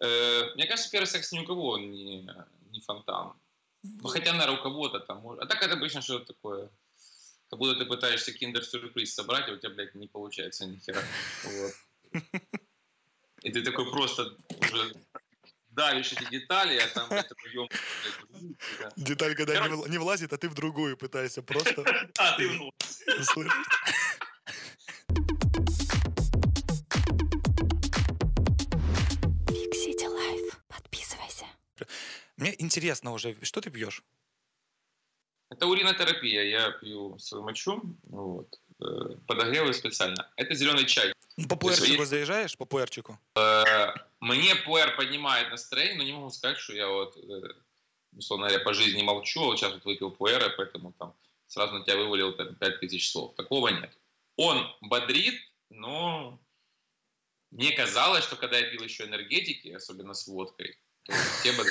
Э, мне кажется, первый секс ни у кого не, не фонтан. Ну, хотя, наверное, у кого-то там может. А так это обычно что-то такое. Как будто ты пытаешься киндер-сюрприз собрать, а у тебя, блядь, не получается ни хера. Вот. И ты такой просто уже давишь эти детали, а там это прием. Деталь, когда не, не влазит, а ты в другую пытаешься просто... А, ты в Мне интересно уже, что ты пьешь? Это уринотерапия. Я пью свою мочу, вот, э, подогреваю специально. Это зеленый чай. Ну, по пуэрчику есть... заезжаешь? По пуэрчику? Э, мне пуэр поднимает настроение, но не могу сказать, что я вот, э, условно говоря, по жизни молчу, а вот сейчас вот выпил пуэра, поэтому там сразу на тебя вывалил там, 5000 слов. Такого нет. Он бодрит, но мне казалось, что когда я пил еще энергетики, особенно с водкой, Тема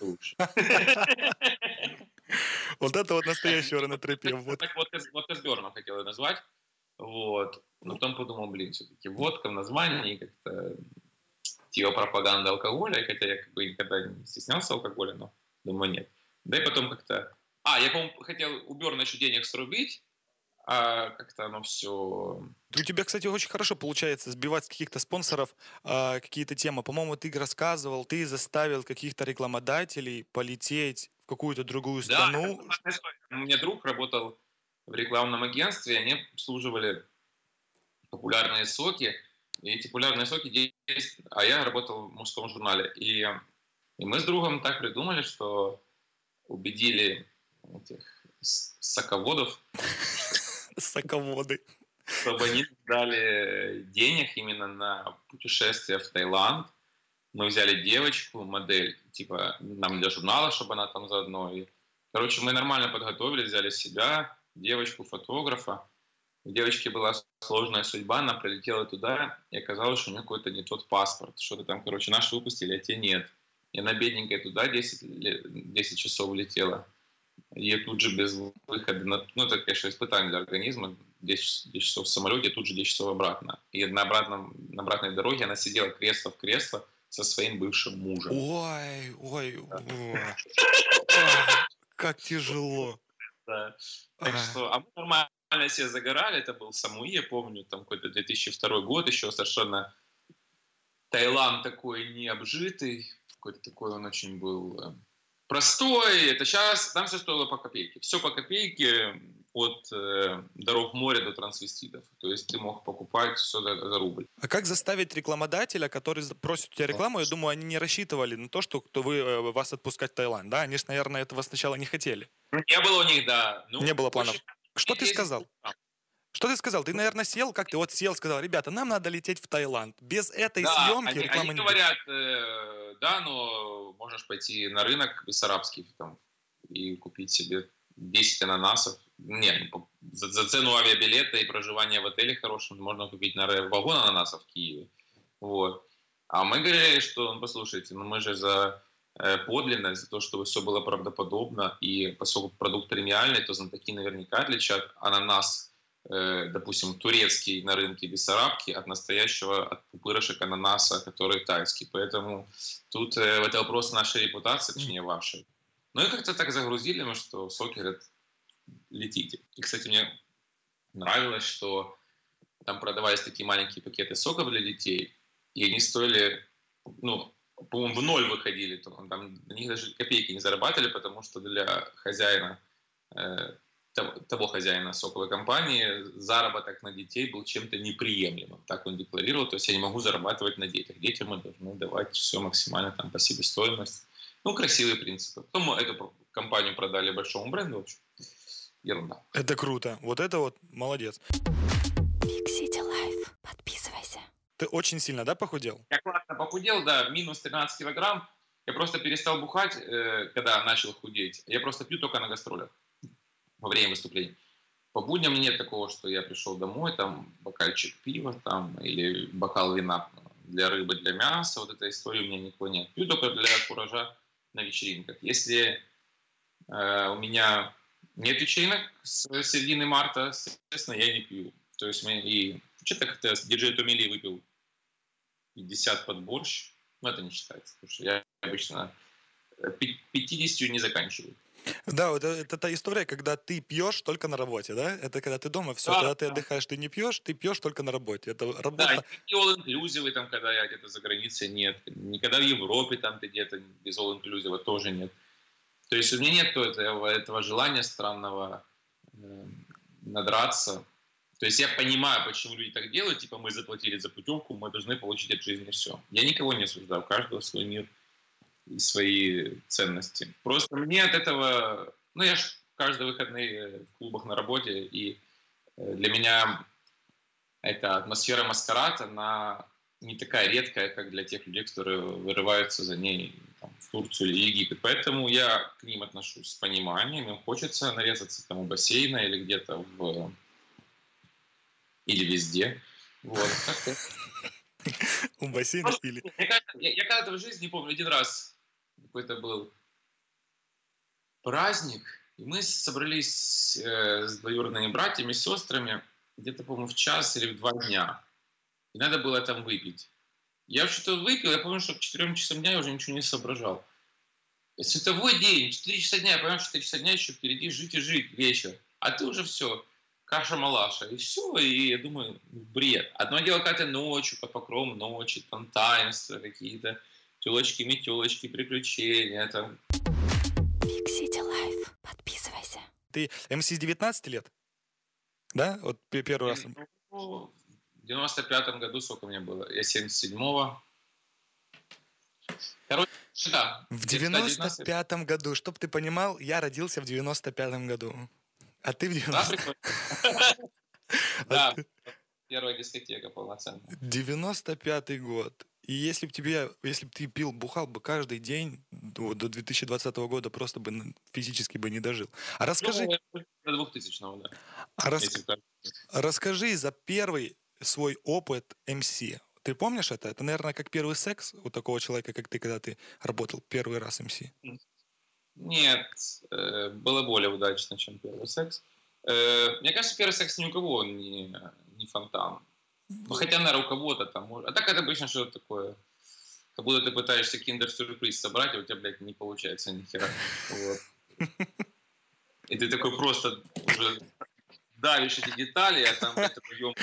лучше. Вот это вот настоящая ранотропия. Вот. Так вот, водка с Берном хотел назвать. Вот. Но потом подумал, блин, все-таки водка в названии как-то типа пропаганда алкоголя, хотя я как бы никогда не стеснялся алкоголя, но думаю, нет. Да и потом как-то... А, я, по-моему, хотел у Берна еще денег срубить, а как-то оно все... У тебя, кстати, очень хорошо получается сбивать с каких-то спонсоров а, какие-то темы. По-моему, ты рассказывал, ты заставил каких-то рекламодателей полететь в какую-то другую страну. Да, у меня друг работал в рекламном агентстве, они обслуживали популярные соки, и эти популярные соки есть, а я работал в мужском журнале. И, и мы с другом так придумали, что убедили этих соководов, Соководы. Чтобы они дали денег именно на путешествие в Таиланд. Мы взяли девочку, модель, типа, нам для журнала, чтобы она там заодно. И, короче, мы нормально подготовили, взяли себя, девочку, фотографа. У девочки была сложная судьба, она прилетела туда, и оказалось, что у нее какой-то не тот паспорт. Что-то там, короче, наши выпустили, а те нет. И она бедненькая туда 10, 10 часов улетела и тут же без выхода, на, ну это, конечно, испытание для организма, 10, 10 часов в самолете, тут же 10 часов обратно. И на, обратном, на обратной дороге она сидела кресло в кресло со своим бывшим мужем. Ой, ой, ой. Как тяжело. Да. Так что, а мы нормально все загорали, это был Самуи, я помню, там какой-то 2002 год, еще совершенно Таиланд такой необжитый, какой-то такой он очень был э, простой, это сейчас, там все стоило по копейке. Все по копейке от э, дорог моря до трансвеститов. То есть ты мог покупать все за, за рубль. А как заставить рекламодателя, который просит у тебя рекламу, я думаю, они не рассчитывали на то, что кто вы, э, вас отпускать в Таиланд, да? Они же, наверное, этого сначала не хотели. Не было у них, да. Ну, не было планов. Что ты сказал? Что ты сказал? Ты, наверное, сел, как ты вот сел, сказал, ребята, нам надо лететь в Таиланд. Без этой да, съемки они, реклама они не говорят, э, да, но можешь пойти на рынок бессарабский там, и купить себе 10 ананасов. Не, ну, за, за цену авиабилета и проживания в отеле хорошем можно купить на вагон ананасов в Киеве. Вот. А мы говорили, что, ну, послушайте, ну мы же за э, подлинность, за то, чтобы все было правдоподобно, и поскольку продукт премиальный, то знатоки наверняка отличат ананас допустим, турецкий на рынке Бессарабки от настоящего, от пупырышек ананаса, который тайский. Поэтому тут э, это вопрос нашей репутации, точнее вашей. Ну и как-то так загрузили мы, что соки говорят, летите. И, кстати, мне нравилось, что там продавались такие маленькие пакеты соков для детей, и они стоили, ну, по-моему, в ноль выходили. Там на них даже копейки не зарабатывали, потому что для хозяина э, того хозяина соковой компании заработок на детей был чем-то неприемлемым. Так он декларировал. То есть я не могу зарабатывать на детях. Детям мы должны давать все максимально там по себестоимости. Ну, красивые принципы. Потом мы эту компанию продали большому бренду. В общем, ерунда. Это круто. Вот это вот молодец. Big City Life. Подписывайся. Ты очень сильно, да, похудел? Я классно похудел, да, минус 13 килограмм. Я просто перестал бухать, э, когда начал худеть. Я просто пью только на гастролях во время выступлений. По будням нет такого, что я пришел домой, там бокальчик пива там, или бокал вина для рыбы, для мяса. Вот этой истории у меня никого нет. Пью только для куража на вечеринках. Если э, у меня нет вечеринок с середины марта, соответственно, я не пью. То есть мы и что-то как-то диджей Томили выпил 50 под борщ. но это не считается, потому что я обычно 50 не заканчиваю. Да, вот э, это та история, когда ты пьешь только на работе, да? Это когда ты дома, все, Да, когда ты да. отдыхаешь, ты не пьешь, ты пьешь только на работе. Это Да, работа. и all inclusive там, когда я где-то за границей, нет. Никогда в Европе там ты где-то без all inclusive тоже нет. То есть у меня нет этого, этого желания странного э, надраться. То есть я понимаю, почему люди так делают, типа мы заплатили за путевку, мы должны получить от жизни все. Я никого не осуждаю, у каждого свой мир и свои ценности. Просто мне от этого, ну я ж каждые выходные в клубах на работе, и э, для меня эта атмосфера маскарад, она не такая редкая, как для тех людей, которые вырываются за ней там, в Турцию или Египет. Поэтому я к ним отношусь с пониманием. Им хочется нарезаться там у бассейна или где-то в... или везде. Вот. У бассейна или... мне кажется, я, когда-то в жизни помню один раз какой-то был праздник, и мы собрались э, с двоюродными братьями, сестрами где-то, по-моему, в час или в два дня. И надо было там выпить. Я что-то выпил, я помню, что к 4 часам дня я уже ничего не соображал. Световой день, 4 часа дня, я понимаю, что 4 часа дня еще впереди жить и жить вечер. А ты уже все, каша-малаша, и все, и я думаю, ну, бред. Одно дело, ты ночью, под покровом ночи, там таинства какие-то, телочки-метелочки, приключения, там. Big City Life. Подписывайся. Ты МС с 19 лет? Да? Вот пе- первый раз. Ну, В 95-м году сколько мне было? Я 77-го. Короче, да. В где-то 19. 95-м году, чтоб ты понимал, я родился в 95-м году. А ты в Да, 90... прикольно. а Да, ты- первая дискотека полноценная. 95-й год. И если бы тебе, если бы ты пил, бухал бы каждый день до, до 2020 года, просто бы физически бы не дожил. А расскажи, Ну, до 2000-го, да. а рас- расскажи за первый свой опыт МС. Ты помнишь это? Это, наверное, как первый секс у такого человека, как ты, когда ты работал первый раз МС. Нет, э, было более удачно, чем первый секс. Э, Мне кажется, первый секс ни у кого не, не фонтан. Ну, хотя, наверное, у кого-то там может. А так это обычно что-то такое. Как будто ты пытаешься киндер-сюрприз собрать, а у тебя, блядь, не получается ни хера. Вот. И ты такой просто уже давишь эти детали, а там это прием.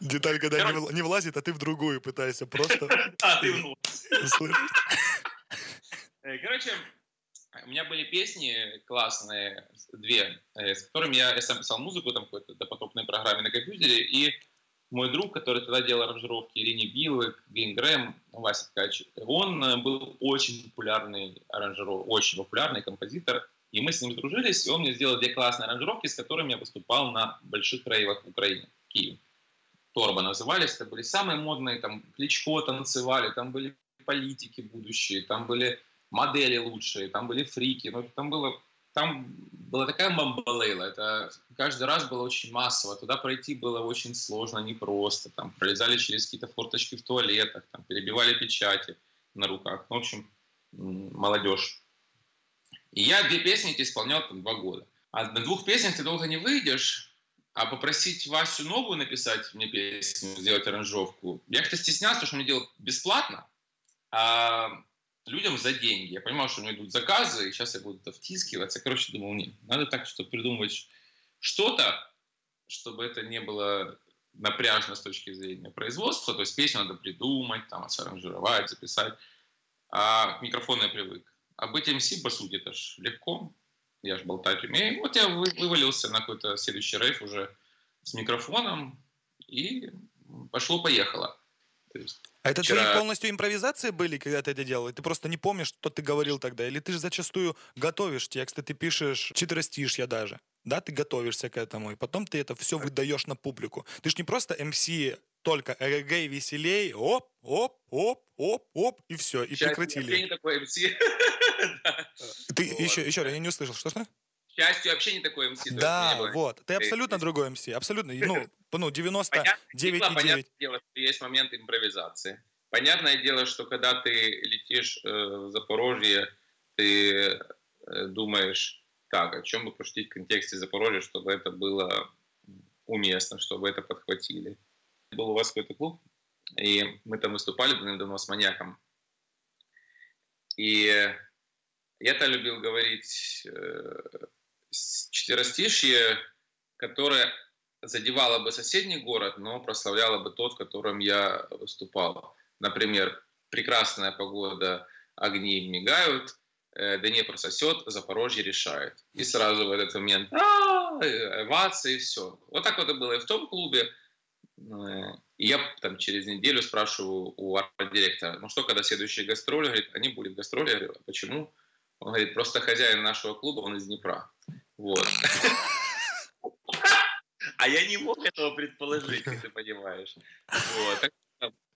Деталь, когда не, Короче- не влазит, а ты в другую пытаешься просто А, ты услышать. Э, Короче, у меня были песни классные, две, э, с которыми я, я сам писал музыку там какой-то допотопной программе на компьютере, и мой друг, который тогда делал аранжировки Ирини Билл, Грин Грэм, Вася Ткач, он э, был очень популярный аранжиров, очень популярный композитор, и мы с ним сдружились, и он мне сделал две классные аранжировки, с которыми я выступал на больших рейвах в Украине, в Киеве. Торба назывались, это были самые модные, там Кличко танцевали, там были политики будущие, там были модели лучшие, там были фрики, ну, там было там была такая бомбалейла, это каждый раз было очень массово, туда пройти было очень сложно, непросто, там пролезали через какие-то форточки в туалетах, там перебивали печати на руках, ну, в общем, молодежь. И я две песни эти исполнял там два года. А на двух песнях ты долго не выйдешь, а попросить Васю новую написать мне песню, сделать аранжировку, я как-то стеснялся, что он мне делал бесплатно, а людям за деньги. Я понимал, что у меня идут заказы, и сейчас я буду это втискиваться. Короче, думал, нет, надо так, что придумать что-то, чтобы это не было напряжно с точки зрения производства. То есть песню надо придумать, там, аранжировать, записать. А к микрофону я привык. А быть MC, по сути, это ж легко. Я же болтать умею. Вот я вы- вывалился на какой-то следующий рейв уже с микрофоном, и пошло-поехало. То есть А это Вчера- твои полностью импровизации были, когда ты это делал? И ты просто не помнишь, что ты говорил тогда? Или ты же зачастую готовишь тексты, ты пишешь четверостишья даже? Да, ты готовишься к этому, и потом ты это все выдаешь на публику. Ты же не просто МС только эгэгэй, веселей, оп, оп, оп, оп, оп, и все, и К счастью, Я прекратили. не такой MC. Ты еще, еще раз, я не услышал, что что? К счастью, вообще не такой у Да, вот, ты абсолютно другой МС, абсолютно, ну, ну 99,9. Понятное понятное дело, что есть момент импровизации. Понятное дело, что когда ты летишь э, в Запорожье, ты э, думаешь, так, о чем бы пошутить в контексте Запорожья, чтобы это было уместно, чтобы это подхватили. Был у вас какой-то клуб И мы там выступали давно с маньяком. И я-то любил говорить э, четверостишье, которое задевало бы соседний город, но прославляло бы тот, в котором я выступал. Например, прекрасная погода, огни мигают, э, Днепр сосет, Запорожье решает. И сразу в этот момент овации, и все. Вот так вот это было и в том клубе. Э, и я там через неделю спрашиваю у арт-директора, ну что, когда следующие гастроли? Говорит, они будут гастроли. Я говорю, а почему? Он говорит, просто хозяин нашего клуба, он из Днепра. Вот. А я не мог этого предположить, ты понимаешь. Вот.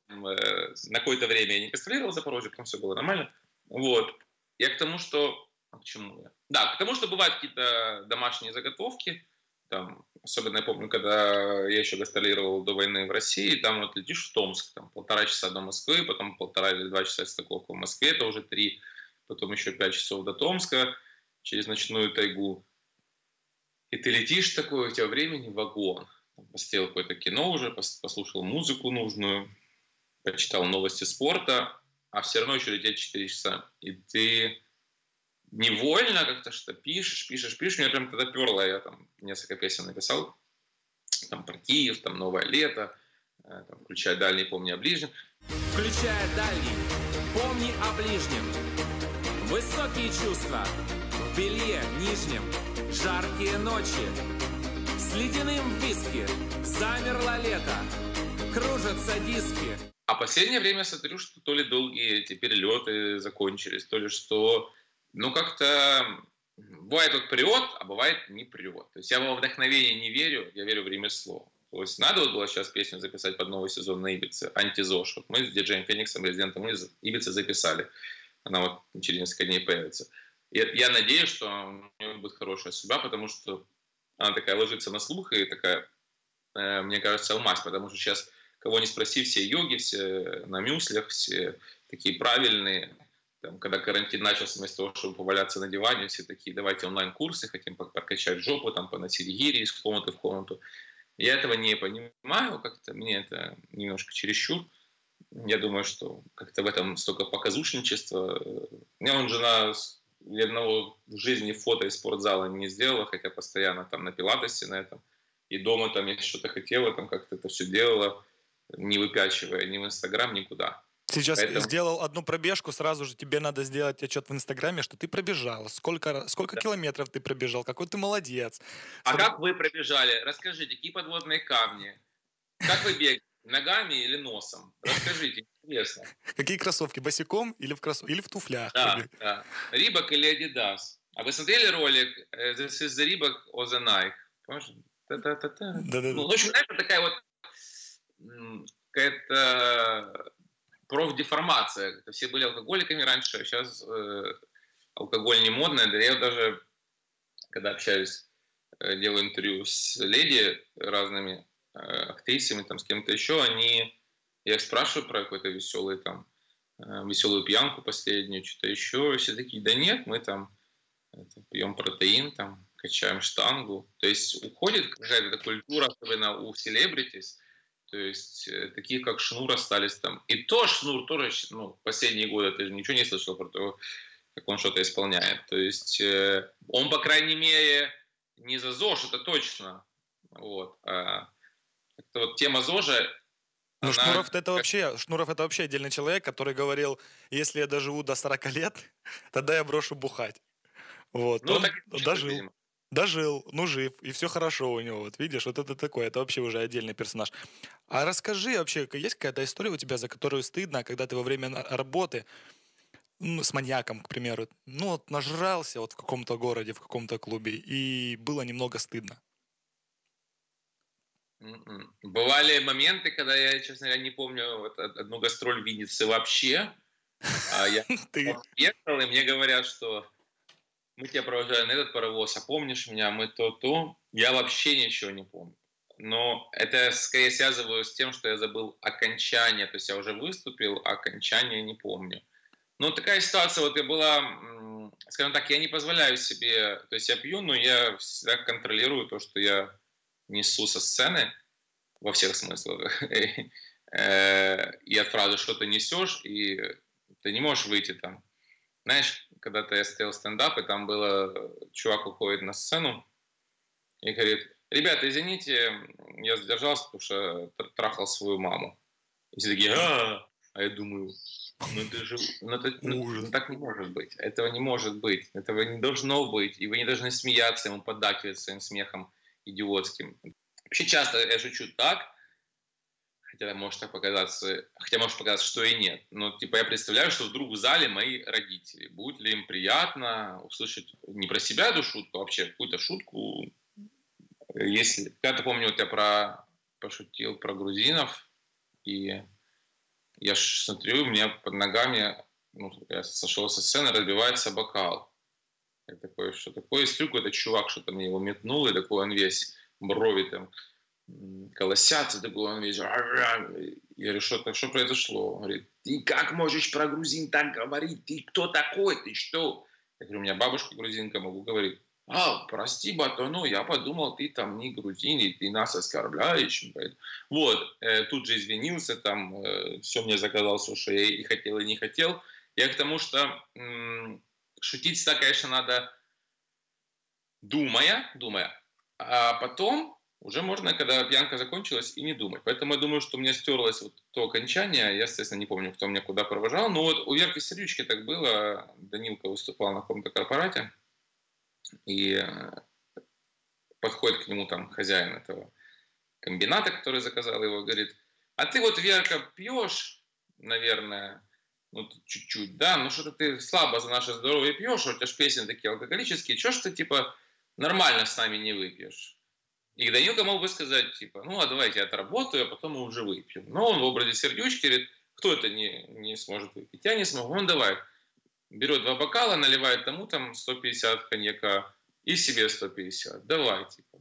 Э, на какое-то время я не гастролировал в Запорожье, потом все было нормально. Вот. Я к тому, что... А к чему я? Да, к тому, что бывают какие-то домашние заготовки. Там, особенно я помню, когда я еще гастролировал до войны в России, там вот летишь в Томск, там полтора часа до Москвы, потом полтора или два часа стыковка в Москве, это уже три, потом еще пять часов до Томска через ночную тайгу. И ты летишь такой, у тебя времени вагон. Посмотрел какое-то кино уже, послушал музыку нужную, почитал новости спорта, а все равно еще лететь 4 часа. И ты невольно как-то что пишешь, пишешь, пишешь. Меня прям тогда перло, я там несколько песен написал, там про Киев, там «Новое лето», э, там, включая дальний, помни о ближнем. Включая дальний, помни о ближнем. Высокие чувства в белье нижнем, жаркие ночи. С ледяным виски замерло лето, кружатся диски. А последнее время смотрю, что то ли долгие эти перелеты закончились, то ли что... Ну, как-то бывает вот прет, а бывает не прет. То есть я во вдохновение не верю, я верю в ремесло. То есть надо вот было сейчас песню записать под новый сезон на Ибице, антизош. Вот мы с диджеем Фениксом, резидентом Ибицы записали. Она вот через несколько дней появится. Я, я надеюсь, что у нее будет хорошая судьба, потому что она такая ложится на слух и такая, э, мне кажется, алмаз, потому что сейчас кого не спроси, все йоги, все на мюслях, все такие правильные. Там, когда карантин начался, вместо того, чтобы поваляться на диване, все такие, давайте онлайн-курсы, хотим прокачать жопу, там, поносить гири из комнаты в комнату. Я этого не понимаю, как-то мне это немножко чересчур. Я думаю, что как-то в этом столько показушничества. У меня он жена ни одного в жизни фото из спортзала не сделала, хотя постоянно там на пилатесе на этом. И дома там, если что-то хотела, там как-то это все делала не выпячивая ни в Инстаграм, никуда. Сейчас Поэтому... сделал одну пробежку, сразу же тебе надо сделать отчет в Инстаграме, что ты пробежал, сколько, сколько да. километров ты пробежал, какой ты молодец. А что... как вы пробежали? Расскажите, какие подводные камни? Как вы бегаете? Ногами или носом? Расскажите, интересно. Какие кроссовки? Босиком или в, кросс... или в туфлях? Да, да. Рибок или Adidas? А вы смотрели ролик э, This is the Reebok or the Nike? Помнишь? Да-да-да. Ну, в общем, это такая вот какая-то профдеформация. Все были алкоголиками раньше, а сейчас э, алкоголь не модный. Да я даже, когда общаюсь, э, делаю интервью с леди разными э, актрисами, там, с кем-то еще, они, я их спрашиваю про какой-то веселый там, э, веселую пьянку последнюю, что-то еще, все такие, да нет, мы там это, пьем протеин, там, качаем штангу. То есть уходит какая-то культура, особенно у селебритис, то есть э, такие, как Шнур, остались там. И то Шнур тоже, ну, последние годы ты же ничего не слышал про то, как он что-то исполняет. То есть э, он, по крайней мере, не за ЗОЖ, это точно. Вот. А, вот тема ЗОЖа, ну, она... Шнуров это вообще, Шнуров это вообще отдельный человек, который говорил, если я доживу до 40 лет, тогда я брошу бухать. Вот. Ну, он так дожил. Видимо дожил, ну жив, и все хорошо у него. Вот видишь, вот это такое, это вообще уже отдельный персонаж. А расскажи вообще, есть какая-то история у тебя, за которую стыдно, когда ты во время работы ну, с маньяком, к примеру, ну вот нажрался вот в каком-то городе, в каком-то клубе, и было немного стыдно? М-м. Бывали моменты, когда я, честно говоря, не помню вот, одну гастроль в Виннице вообще. А я приехал, и мне говорят, что мы тебя провожали на этот паровоз, а помнишь меня, мы то-то. Я вообще ничего не помню. Но это скорее связываю с тем, что я забыл окончание, то есть я уже выступил, а окончание не помню. Ну, такая ситуация, вот я была, скажем так, я не позволяю себе, то есть я пью, но я всегда контролирую то, что я несу со сцены во всех смыслах. э, и от фразы «что ты несешь», и ты не можешь выйти там. Знаешь, когда-то я стоял стендап, и там было, чувак уходит на сцену и говорит, ребята, извините, я задержался, потому что трахал свою маму. И все такие, а, а я думаю, ну это же, ну, это, ну, ну, так не может быть, этого не может быть, этого не должно быть, и вы не должны смеяться ему, поддакивать своим смехом идиотским. Вообще часто я шучу так, хотя может так показаться, хотя может показаться, что и нет. Но типа я представляю, что вдруг в зале мои родители. Будет ли им приятно услышать не про себя эту шутку, а вообще какую-то шутку. Если я-то помню, вот я про пошутил про грузинов, и я смотрю, у меня под ногами, ну, я сошел со сцены, разбивается бокал. Я такой, что такое? И это чувак что-то мне его метнул, и такой он весь брови там колосятся, такой он весь... Я говорю, что, что произошло? Он говорит, ты как можешь про грузин так говорить? Ты кто такой? Ты что? Я говорю, у меня бабушка грузинка, могу говорить. А, прости, Батону, я подумал, ты там не грузин, и ты нас оскорбляешь. Вот, э, тут же извинился, там, э, все мне заказал, все, что я и хотел, и не хотел. Я к тому, что шутить всегда, конечно, надо думая, думая, а потом уже можно, когда пьянка закончилась, и не думать. Поэтому я думаю, что у меня стерлось вот то окончание. Я, естественно, не помню, кто меня куда провожал. Но вот у Верки Сердючки так было. Данилка выступал на каком-то корпорате. И э, подходит к нему там хозяин этого комбината, который заказал его, говорит, а ты вот, Верка, пьешь, наверное, ну, чуть-чуть, да, ну что-то ты слабо за наше здоровье пьешь, у тебя же песни такие алкоголические, что ж ты, типа, нормально с нами не выпьешь? И Данилка мог бы сказать, типа, ну, а давайте я отработаю, а потом мы уже выпьем. Но он в образе сердючки говорит, кто это не, не сможет выпить? Я не смогу. Он давай. Берет два бокала, наливает тому там 150 коньяка и себе 150. Давай, типа.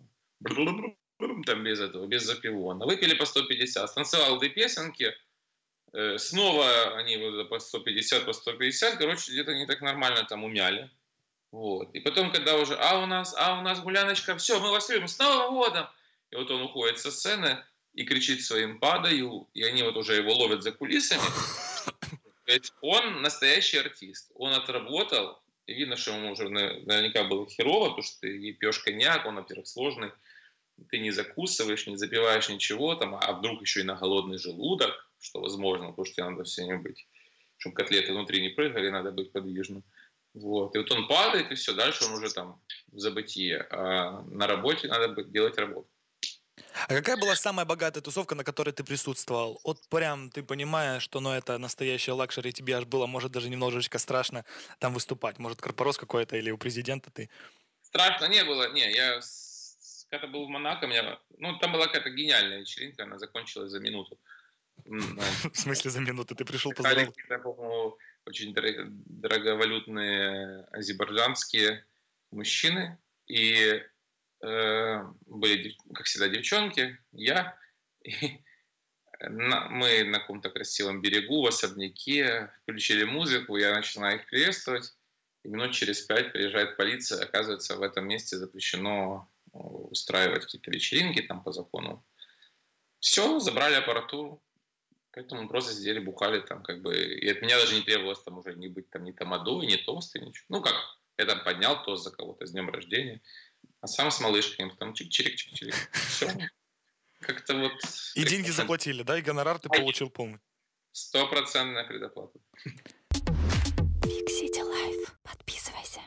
Там без этого, без запивона. Выпили по 150. Станцевал две песенки. Э, снова они по 150, по 150. Короче, где-то не так нормально там умяли. Вот. И потом, когда уже, а у нас, а у нас гуляночка, все, мы вас любим, с Новым годом! И вот он уходит со сцены и кричит своим «падаю», и они вот уже его ловят за кулисами. Он настоящий артист. Он отработал, и видно, что ему уже наверняка было херово, потому что ты пьешь коньяк, он, во-первых, сложный, ты не закусываешь, не запиваешь ничего, там, а вдруг еще и на голодный желудок, что возможно, потому что тебе надо все время быть, чтобы котлеты внутри не прыгали, надо быть подвижным. Вот. И вот он падает, и все, дальше он уже там в забытие. А на работе надо делать работу. А какая была самая богатая тусовка, на которой ты присутствовал? Вот прям ты понимаешь, что ну, это настоящая luxury, тебе аж было, может, даже немножечко страшно там выступать. Может, корпорос какой-то или у президента ты? Страшно не было. Не, я когда был в Монако, меня, ну, там была какая-то гениальная вечеринка, она закончилась за минуту. В смысле за минуту? Ты пришел поздороваться? очень дороговалютные азербайджанские мужчины. И э, были, как всегда, девчонки, я. И на, мы на каком-то красивом берегу, в особняке, включили музыку, я начинаю их приветствовать. И минут через пять приезжает полиция, оказывается, в этом месте запрещено э, устраивать какие-то вечеринки там по закону. Все, забрали аппаратуру, Поэтому мы просто сидели, бухали там, как бы, и от меня даже не требовалось там уже не быть там ни тамадой, ни тосты, ничего. Ну как, я там поднял тост за кого-то с днем рождения, а сам с малышкой там чик-чирик-чик-чирик. Все. Как-то вот... И деньги заплатили, да? И гонорар ты получил полный? Стопроцентная предоплата. Big City Life. Подписывайся.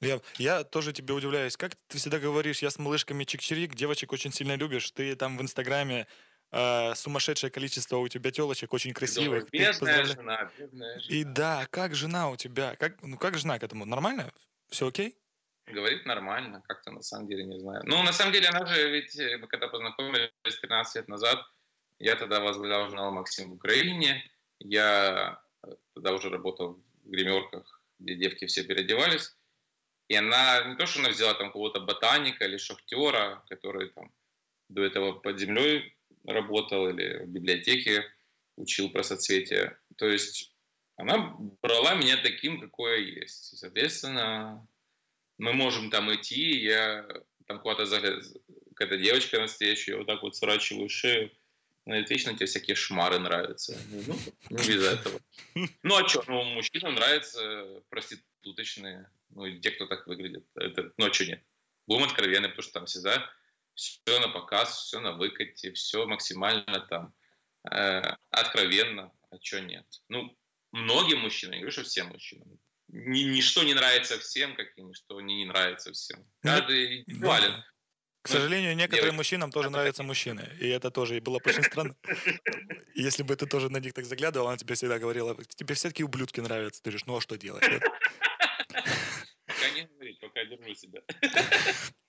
Я, я тоже тебе удивляюсь. Как ты всегда говоришь, я с малышками чик-чирик, девочек очень сильно любишь. Ты там в Инстаграме э, сумасшедшее количество у тебя телочек, очень красивых. Бедная жена, бедная жена. И да, как жена у тебя? Как, ну как жена к этому? Нормально? Все окей? Говорит нормально, как-то на самом деле не знаю. Ну, на самом деле, она же ведь, э, мы когда познакомились 13 лет назад, я тогда возглавлял журнал «Максим» в Украине, я э, тогда уже работал в гримерках, где девки все переодевались, и она, не то, что она взяла там кого-то ботаника или шахтера, который там до этого под землей работал или в библиотеке учил про соцветия. То есть она брала меня таким, какой я есть. И, соответственно, мы можем там идти, я там куда-то какая-то девочка настоящая, я вот так вот сворачиваю шею, Ну, это вечно тебе всякие шмары нравятся. Ну, ну без этого. Ну, а что? Ну, мужчинам нравятся проституточные. Ну, те, кто так выглядит. Это, ну, а что нет? Будем откровенны, потому что там всегда все на показ, все на выкате, все максимально там э, откровенно. А что нет? Ну, многим мужчинам, я говорю, что всем мужчинам. Ни, ничто не нравится всем, как и ничто не нравится всем. Ну, Каждый индивидуален. Да. К сожалению, некоторым девочки. мужчинам тоже нравятся мужчины. И это тоже было очень странно. Если бы ты тоже на них так заглядывал, она тебе всегда говорила, тебе все-таки ублюдки нравятся. Ты говоришь, ну а что делать? Пока не говорить, пока держу себя.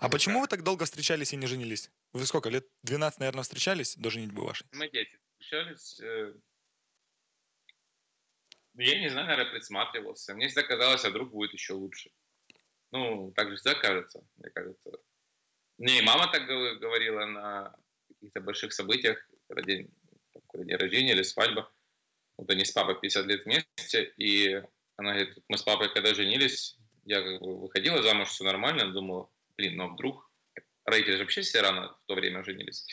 А почему вы так долго встречались и не женились? Вы сколько, лет 12, наверное, встречались до женитьбы вашей? Мы дети встречались. Э, я не знаю, наверное, присматривался. Мне всегда казалось, а вдруг будет еще лучше. Ну, так же всегда кажется, мне кажется. Мне и мама так говорила на каких-то больших событиях, когда день, какой день рождения или свадьба. Вот они с папой 50 лет вместе, и она говорит, мы с папой когда женились, я выходила замуж, все нормально, думала, блин, ну а вдруг, родители же вообще все рано в то время женились,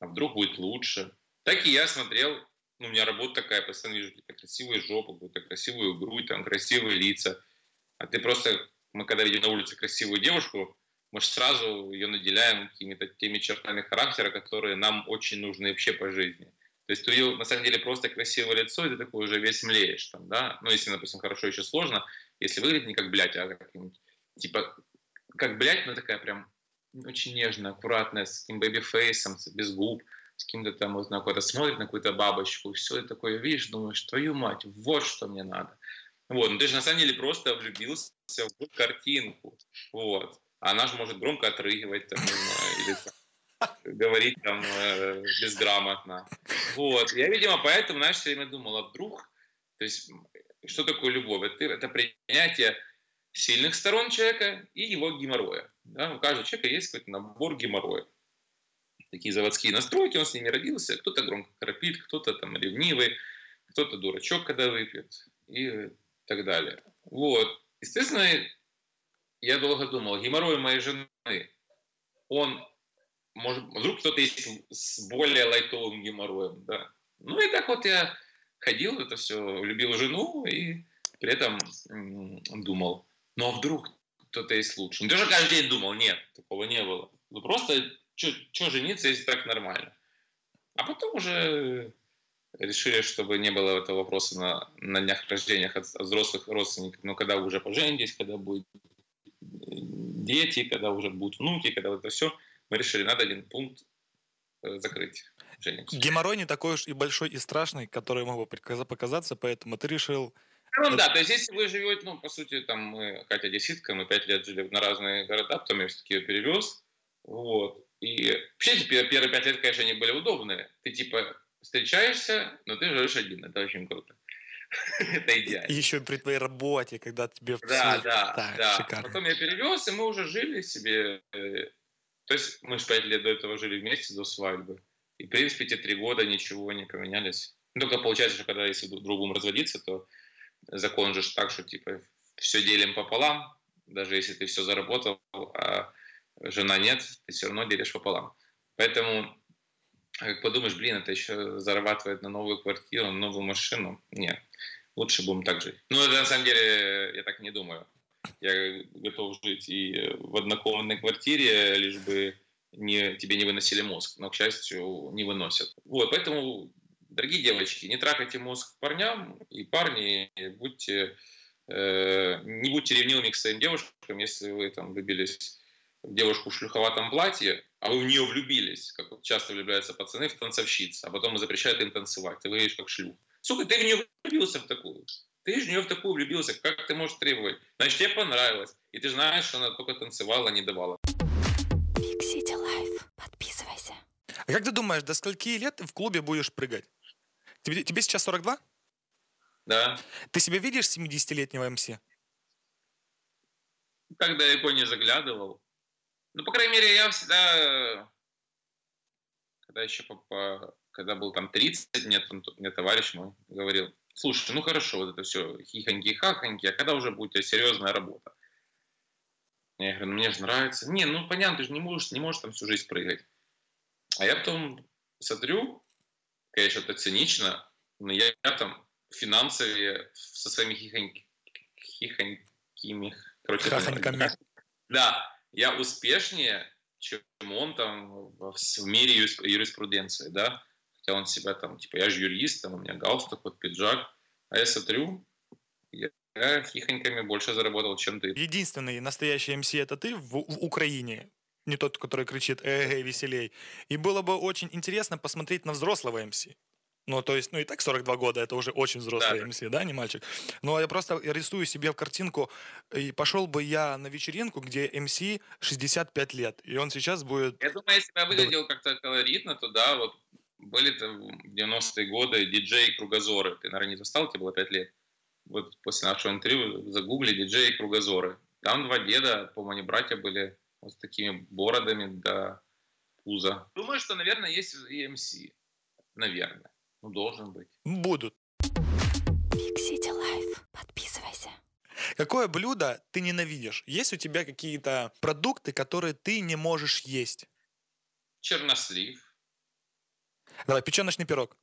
а вдруг будет лучше. Так и я смотрел, ну, у меня работа такая, постоянно вижу какие-то красивые жопы, какую-то красивую грудь, там, красивые лица. А ты просто, мы когда видим на улице красивую девушку, мы же сразу ее наделяем какими-то теми чертами характера, которые нам очень нужны вообще по жизни. То есть у нее на самом деле просто красивое лицо, и ты такой уже весь млеешь там, да? Ну, если, допустим, хорошо еще сложно, если выглядит не как блядь, а как типа, как блядь, но такая прям очень нежная, аккуратная, с таким baby face ом, без губ, с кем-то там, вот, на какой-то смотрит на какую-то бабочку, и все, и такое, видишь, думаешь, твою мать, вот что мне надо. Вот, ну ты же на самом деле просто влюбился в картинку, вот она же может громко отрыгивать, там, или говорить там э, безграмотно. Вот. Я, видимо, поэтому, знаешь, все время думал, а вдруг, то есть, что такое любовь? Это, это принятие сильных сторон человека и его геморроя. Да? У каждого человека есть какой-то набор геморроя. Такие заводские настройки, он с ними родился. Кто-то громко храпит, кто-то там ревнивый, кто-то дурачок, когда выпьет и так далее. Вот. Естественно, я долго думал, геморрой моей жены, он, может, вдруг кто-то есть с более лайтовым геморроем, да. Ну и так вот я ходил, это все, любил жену и при этом думал, ну а вдруг кто-то есть лучше. Ну ты же каждый день думал, нет, такого не было. Ну просто, что жениться, если так нормально? А потом уже решили, чтобы не было этого вопроса на, на днях рождениях от, от взрослых родственников. Но когда вы уже поженитесь, когда будет дети, когда уже будут внуки, когда вот это все, мы решили, надо один пункт э, закрыть. Женимся. Геморрой не такой уж и большой и страшный, который мог бы показаться, поэтому ты решил... Ну да, то есть если вы живете, ну, по сути, там мы, Катя десятка, мы пять лет жили на разные города, потом я все-таки перевез, вот. И вообще первые пять лет, конечно, они были удобные. Ты типа встречаешься, но ты живешь один, это очень круто. Это идеально. Еще при твоей работе, когда тебе... Да, да, да. Потом я перевез, и мы уже жили себе... Э, то есть мы же пять лет до этого жили вместе, до свадьбы. И, в принципе, эти три года ничего не поменялись. Только получается, что когда если друг будем разводиться, то закон же так, что типа все делим пополам, даже если ты все заработал, а жена нет, ты все равно делишь пополам. Поэтому как подумаешь, блин, это еще зарабатывает на новую квартиру, на новую машину. Нет, лучше будем так жить. Ну, это на самом деле, я так не думаю. Я готов жить и в однокомнатной квартире, лишь бы не, тебе не выносили мозг. Но, к счастью, не выносят. Вот, поэтому, дорогие девочки, не трахайте мозг парням, и парни, будьте, э, не будьте ревнивыми к своим девушкам, если вы там влюбились в девушку в шлюховатом платье, а вы в нее влюбились, как вот часто влюбляются пацаны в танцовщиц, а потом запрещают им танцевать, ты выглядишь как шлюх. Сука, ты в нее влюбился в такую. Ты в нее в такую влюбился, как ты можешь требовать? Значит, тебе понравилось. И ты знаешь, что она только танцевала, не давала. Big City Life. Подписывайся. А как ты думаешь, до скольки лет ты в клубе будешь прыгать? Тебе, тебе сейчас 42? Да. Ты себя видишь 70-летнего МС? Так далеко не заглядывал. Ну, по крайней мере, я всегда, когда еще, по, по, когда был там 30, мне, там, мне товарищ мой говорил, слушай, ну хорошо, вот это все хихоньки-хахоньки, а когда уже будет у тебя серьезная работа? Я говорю, ну мне же нравится. Не, ну понятно, ты же не можешь, не можешь там всю жизнь прыгать. А я потом смотрю, конечно, это цинично, но я, я там финансовые со своими хихонь- хихонькими, короче, Хахоньками. да, я успешнее, чем он там в, мире юрис- юриспруденции, да, хотя он себя там, типа, я же юрист, там, у меня галстук, вот пиджак, а я смотрю, я, я хихоньками больше заработал, чем ты. Единственный настоящий МС это ты в, в Украине. Не тот, который кричит «эгэй, веселей». И было бы очень интересно посмотреть на взрослого МС. Ну, то есть, ну и так 42 года, это уже очень взрослый Да. МС, да, не мальчик? Но я просто рисую себе в картинку, и пошел бы я на вечеринку, где МС 65 лет, и он сейчас будет... Я думаю, если бы я выглядел как-то колоритно, то да, вот были в 90-е годы диджей Кругозоры. Ты, наверное, не застал, тебе было 5 лет. Вот после нашего интервью загугли диджей Кругозоры. Там два деда, по-моему, братья были вот с такими бородами до пуза. Думаю, что, наверное, есть и МС. Наверное. Ну, должен быть. Будут. Big City Life. Подписывайся. Какое блюдо ты ненавидишь? Есть у тебя какие-то продукты, которые ты не можешь есть? Чернослив. Давай, печеночный пирог,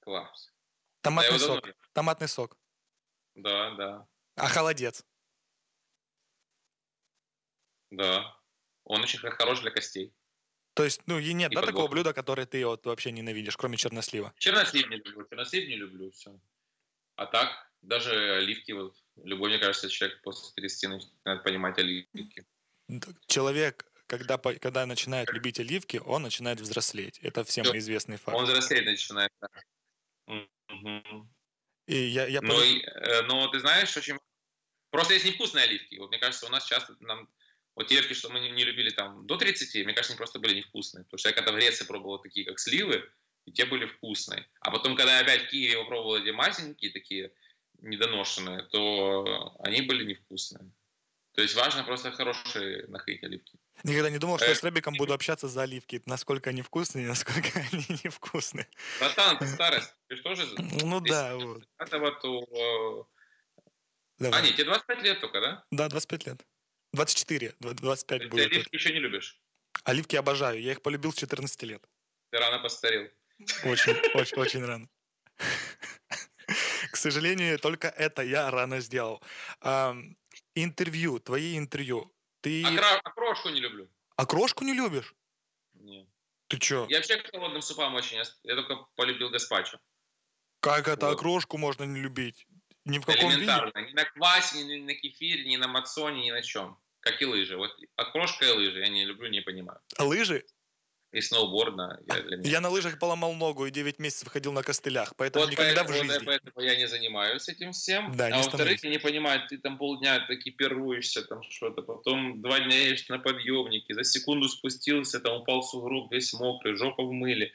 Класс. томатный Да, сок, томатный сок, Да, да, а холодец. Да. Он очень хорош для костей. То есть, ну, и нет, И да, такого блюда, которое ты вот вообще ненавидишь, кроме чернослива? Чернослив не люблю, чернослив не люблю, все. А так, даже оливки, вот, любой, мне кажется, человек после 30 начинает понимать оливки. Ну, Человек, когда, когда начинает любить оливки, он начинает взрослеть. Это всем Всё. известный факт. Он взрослеть начинает. да. И я, я Но, полю- и, э, но ты знаешь, очень... Просто есть невкусные оливки. Вот мне кажется, у нас часто нам... Оливки, что мы не, не любили там до 30, мне кажется, они просто были невкусные. Потому что я когда в Греции пробовал такие, как сливы, и те были вкусные. А потом, когда я опять в Киеве попробовал эти масенькие такие, недоношенные, то они были невкусные. То есть важно просто хорошие находить оливки. никогда не думал, что я э, с Рэбиком буду общаться за оливки. Насколько они вкусные, насколько они невкусные. Братан, это старость. Ты что же... Ну да, вот. Этого, то... э, Давай. А, нет, тебе 25 лет только, да? Да, 25 лет. 24, дв- 25 Ты будет. оливки еще не любишь. Оливки обожаю. Я их полюбил с 14 лет. Ты рано постарел. Очень, очень, очень рано. К сожалению, только это я рано сделал. Интервью, твои интервью. Ты А, кра- а крошку не люблю. окрошку не любишь? Не. Ты чё? Я вообще к холодным супам очень... Я только полюбил гаспачо. Как это Вот. окрошку можно не любить? Ни в каком виде? Элементарно. Ни на квасе, ни на кефире, ни на мацоне, ни на чем. Как и лыжи. Вот окрошка и лыжи я не люблю, не понимаю. А лыжи? И сноуборд, да. Я, для меня. Я на лыжах поломал ногу и 9 месяцев ходил на костылях, поэтому Вот никогда в поэтому, жизни. поэтому я не занимаюсь этим всем. Да, а во-вторых, я не понимаю, ты там полдня так экипируешься, там что-то, потом два дня едешь на подъемнике, за секунду спустился, там упал в сугроб, весь мокрый, жопа в мыле.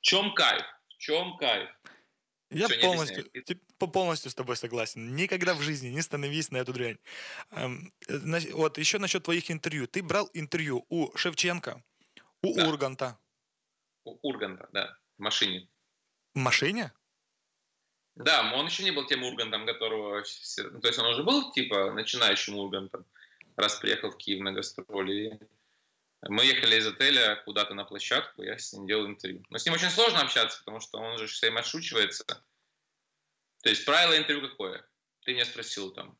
В чем кайф? В чем кайф? Я Всё, не полностью, полностью с тобой согласен. Никогда в жизни не становись на эту дрянь. Эм, э, Вот еще насчет твоих интервью. Ты брал интервью у Шевченко, у Да. Урганта. У Урганта, да, в машине. В машине? Да, он еще не был тем Ургантом, которого... ну, то есть он уже был, типа, начинающим Ургантом, раз приехал в Киев на гастроли. Мы ехали из отеля куда-то на площадку, я с ним делал интервью. Но с ним очень сложно общаться, потому что он же все время отшучивается. То есть правило интервью какое? Ты меня спросил там,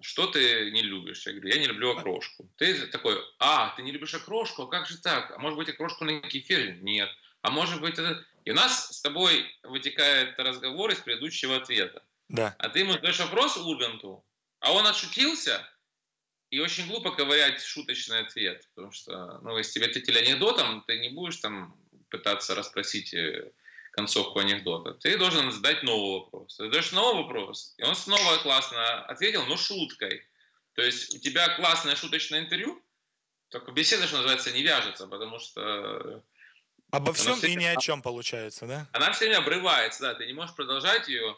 что ты не любишь? Я говорю, я не люблю окрошку. Ты такой, а, ты не любишь окрошку? А как же так? А может быть окрошку на кефире? Нет. А может быть это... И у нас с тобой вытекает разговор из предыдущего ответа. Да. А ты ему задаешь вопрос Урганту, а он отшутился, и очень глупо ковырять шуточный ответ. Потому что, ну, если тебе ответили анекдотом, ты не будешь там пытаться расспросить э, концовку анекдота. Ты должен задать новый вопрос. Ты задаешь новый вопрос, и он снова классно ответил, но шуткой. То есть у тебя классное шуточное интервью, только беседа, что называется, не вяжется, потому что Обо всем все- и ни о чем получается, да? она все время обрывается, да, ты не можешь продолжать ее,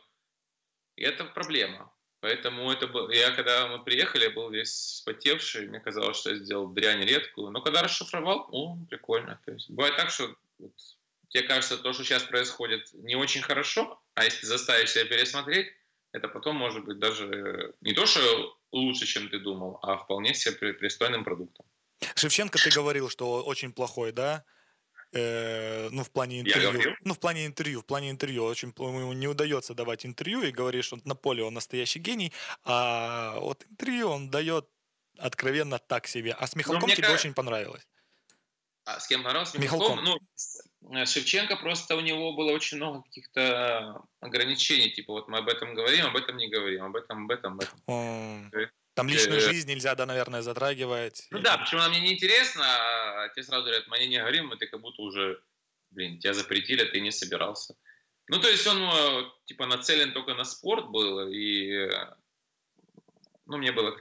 и это проблема. Поэтому это был... Я, когда мы приехали, я был весь спотевший, мне казалось, что я сделал дрянь редкую, но когда расшифровал, о, прикольно. То есть бывает так, что вот, тебе кажется, то, что сейчас происходит, не очень хорошо, а если заставишь себя пересмотреть, это потом может быть даже не то, что лучше, чем ты думал, а вполне себе при- пристойным продуктом. Шевченко ты говорил, что очень плохой, да? Э, ну, в плане интервью. говорил? Ну, в плане интервью. В плане интервью. Очень ему не удается давать интервью и говоришь, что на поле он настоящий гений, а вот интервью он дает откровенно так себе. А с Михалком мне тебе ка- очень понравилось. А с кем понравился? Михалком. Ну, э, Шевченко просто у него было очень много каких-то ограничений. Типа, вот мы об этом говорим, об этом не говорим, об этом, об этом, об этом. М, Э, Там личную э, жизнь нельзя, да, наверное, затрагивать. Ну да, почему она мне не интересна, а тебе сразу говорят, мы не говорим, и ты как будто уже, блин, тебя запретили, ты не собирался. Ну, то есть он, э, типа, нацелен только на спорт был, и, э, ну, мне было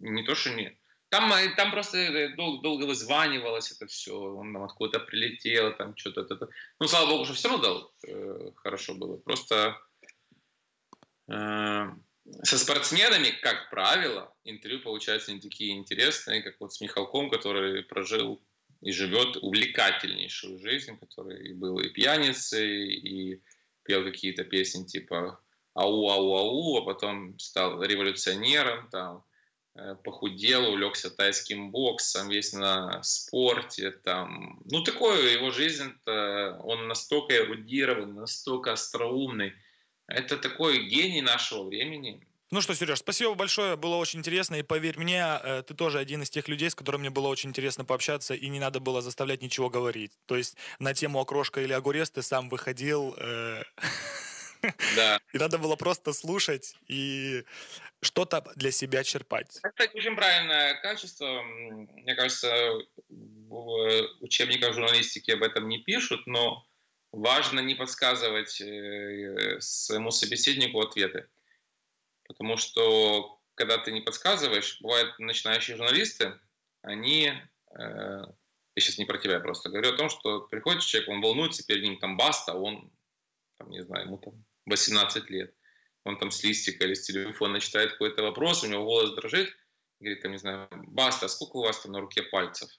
не то, что не... Там, э, там просто э, дол- долго вызванивалось это все, он там откуда-то прилетел, там что-то... Ну, слава богу, что все равно дал, э, хорошо было. Просто э, со спортсменами, как правило, интервью получаются не такие интересные, как вот с Михалком, который прожил и живет увлекательнейшую жизнь, который был и пьяницей, и пел какие-то песни типа «Ау-ау-ау», а потом стал революционером, там, похудел, увлекся тайским боксом, весь на спорте, там, ну, такое его жизнь, он настолько эрудированный, настолько остроумный, это такой гений нашего времени. Ну что, Сереж, спасибо большое, было очень интересно, и поверь мне, э, ты тоже один из тех людей, с которыми мне было очень интересно пообщаться, и не надо было заставлять ничего говорить. То есть на тему окрошка или огурец ты сам выходил, э, Да. и надо было просто слушать и что-то для себя черпать. Это, кстати, очень правильное качество. Мне кажется, в учебниках журналистики об этом не пишут, но важно не подсказывать э, своему собеседнику ответы. Потому что, когда ты не подсказываешь, бывают начинающие журналисты, они, э, я сейчас не про тебя просто говорю о том, что приходит человек, он волнуется, перед ним там баста, он, там, не знаю, ему там 18 лет он там с листика или с телефона читает какой-то вопрос, у него голос дрожит, говорит, там, не знаю, Баста, сколько у вас там на руке пальцев?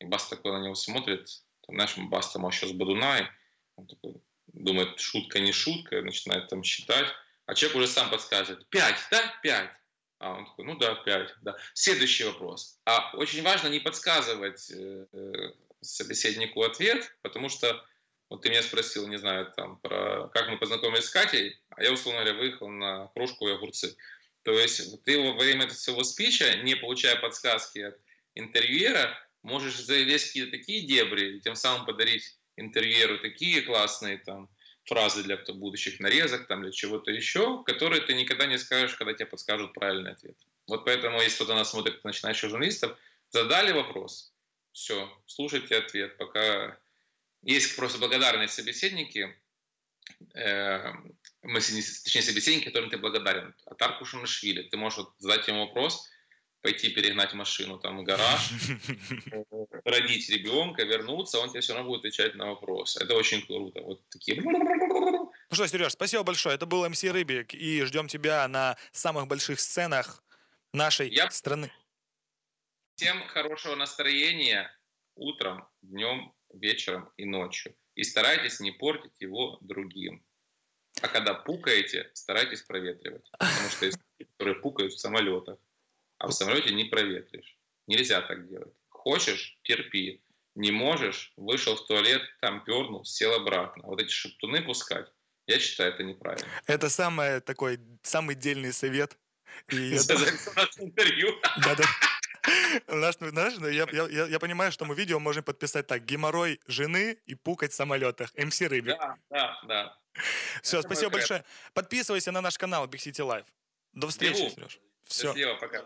И Баста такой на него смотрит, там, знаешь, Баста, может, сейчас Бадунай, он такой думает, шутка, не шутка, начинает там считать, а человек уже сам подсказывает, пять, да, пять. А он такой, ну да, пять, да. Следующий вопрос. А очень важно не подсказывать э, э, собеседнику ответ, потому что вот ты меня спросил, не знаю, там, про как мы познакомились с Катей, а я, условно говоря, выехал на кружку и огурцы. То есть ты во время этого своего спича, не получая подсказки от интервьюера, можешь залезть какие-то такие дебри, и тем самым подарить интервьюеру такие классные там фразы для будущих нарезок, там, для чего-то еще, которые ты никогда не скажешь, когда тебе подскажут правильный ответ. Вот поэтому, если кто-то нас смотрит, начинающих журналистов, задали вопрос, все, слушайте ответ, пока есть просто благодарные собеседники, э, мы, точнее, собеседники, которым ты благодарен. А Тарку Шумашвили, ты можешь вот задать ему вопрос, пойти перегнать машину там в гараж, родить ребенка, вернуться, он тебе все равно будет отвечать на вопрос. Это очень круто. Вот такие... Ну что, Сереж, спасибо большое. Это был МС Рыбик, и ждем тебя на самых больших сценах нашей Я- страны. Всем хорошего настроения утром, днем, вечером и ночью. И старайтесь не портить его другим. А когда пукаете, старайтесь проветривать. Потому что есть люди, которые пукают в самолетах, а в самолете не проветришь. Нельзя так делать. Хочешь – терпи. Не можешь – вышел в туалет, там пернул, сел обратно. Вот эти шептуны пускать, я считаю, это неправильно. Это самый такой, самый дельный совет. И я интервью. Да-да. Наш- Знаешь, ну, я, я- я- понимаю, что мы видео можем подписать так. Геморрой жены и пукать в самолетах. МС Рыбик. Да, да, да. Все, Это спасибо большое. Подписывайся на наш канал Big City Life. До встречи, Бегу. Сереж. Все. Счастливо, пока.